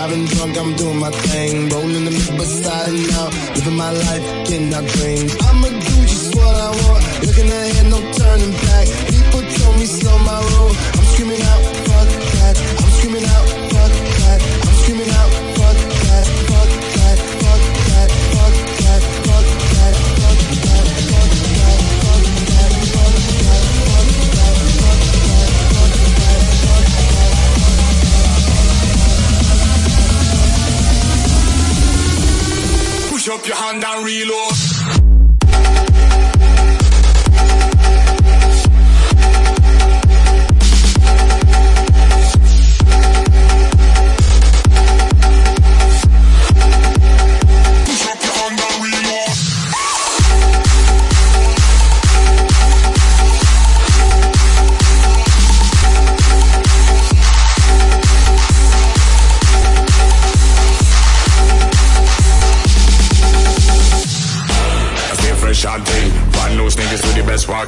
Driving drunk, I'm doing my thing. Rolling the mid beside and out. Living my life, getting out dreams. I'ma do just what I want. Looking ahead, no turning back. People told me slow my road. I'm screaming out. Your hand and reload.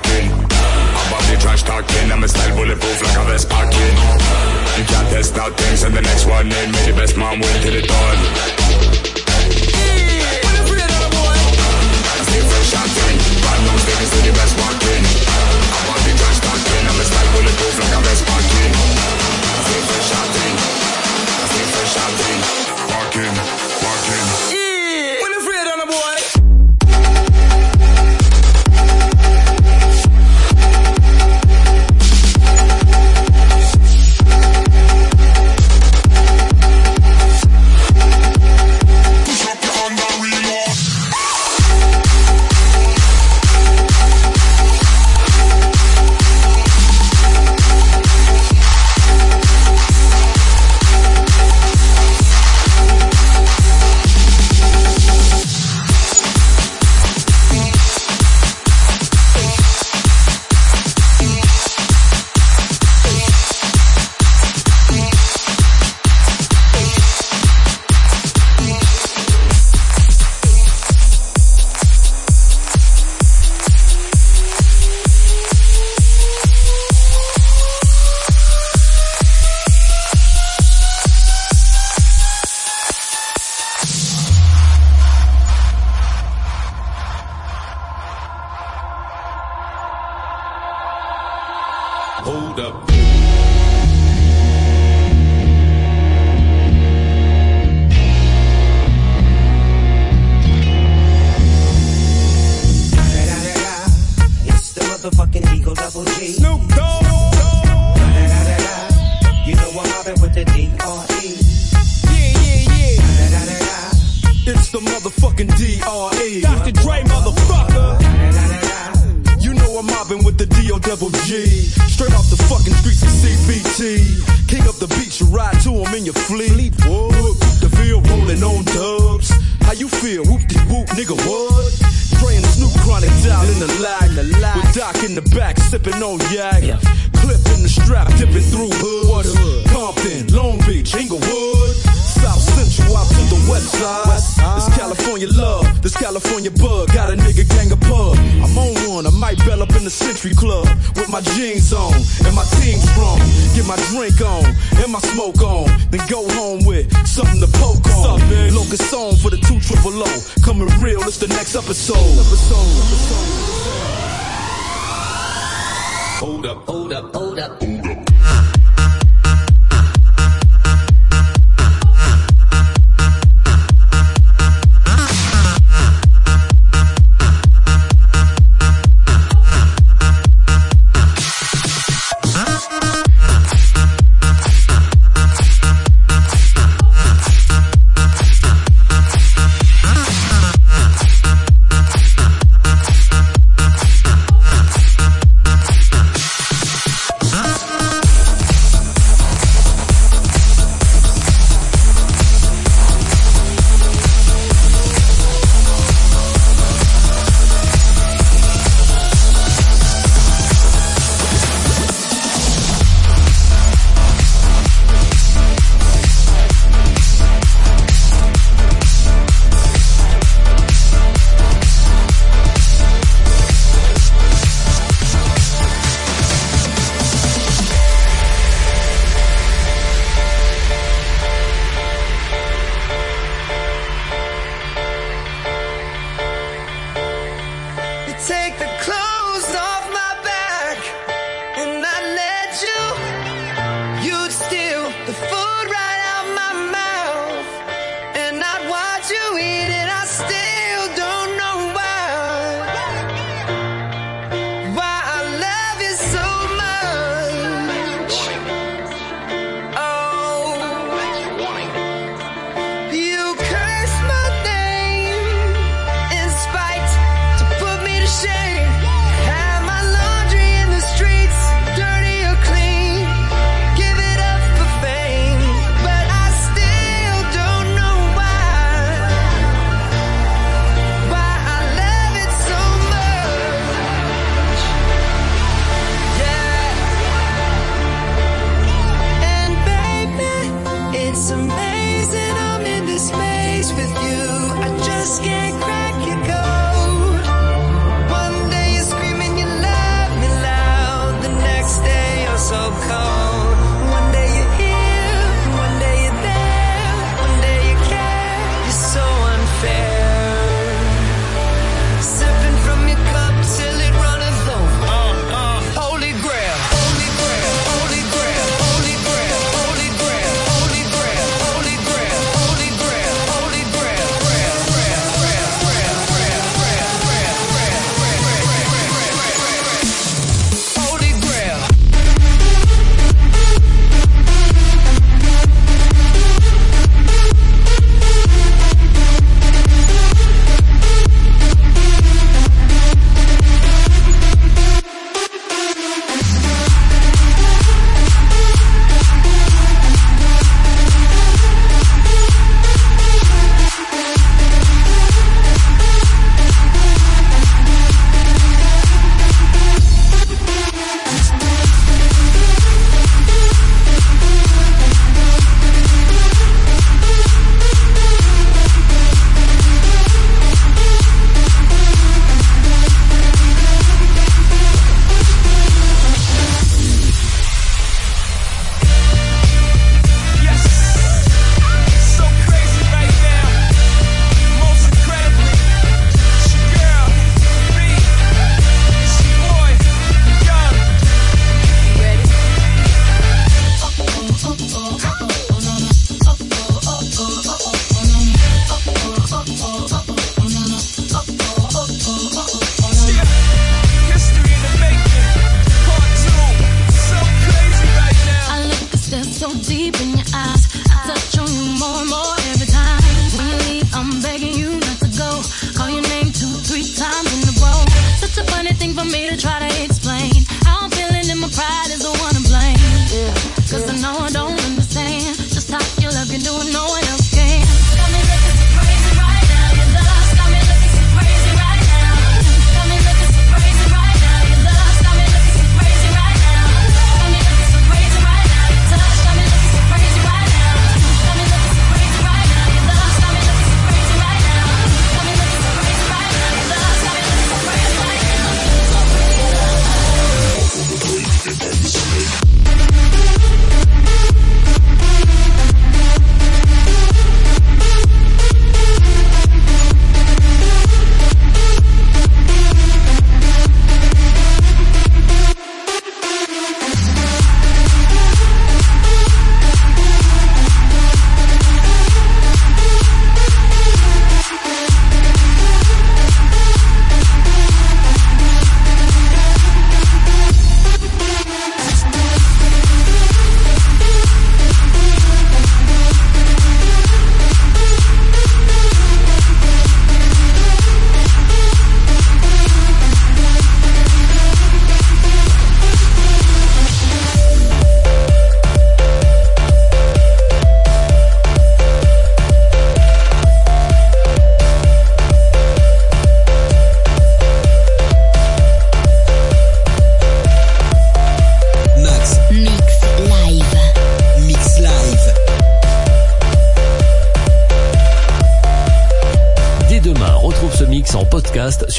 The. Above the trash talking, I'm a style bulletproof like a vest packing. You can't test out things, and the next one in, may the best man win stay fresh and clean. Brand new sneakers with the best walking. Above the trash talking, I'm a style bulletproof like a vest packing. Drink on and my smoke on. Then go home with something to poke on. Locust song for the two triple O. Coming real, it's the next episode. Hold up. Hold up, hold up.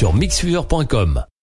Sur mixfever.com.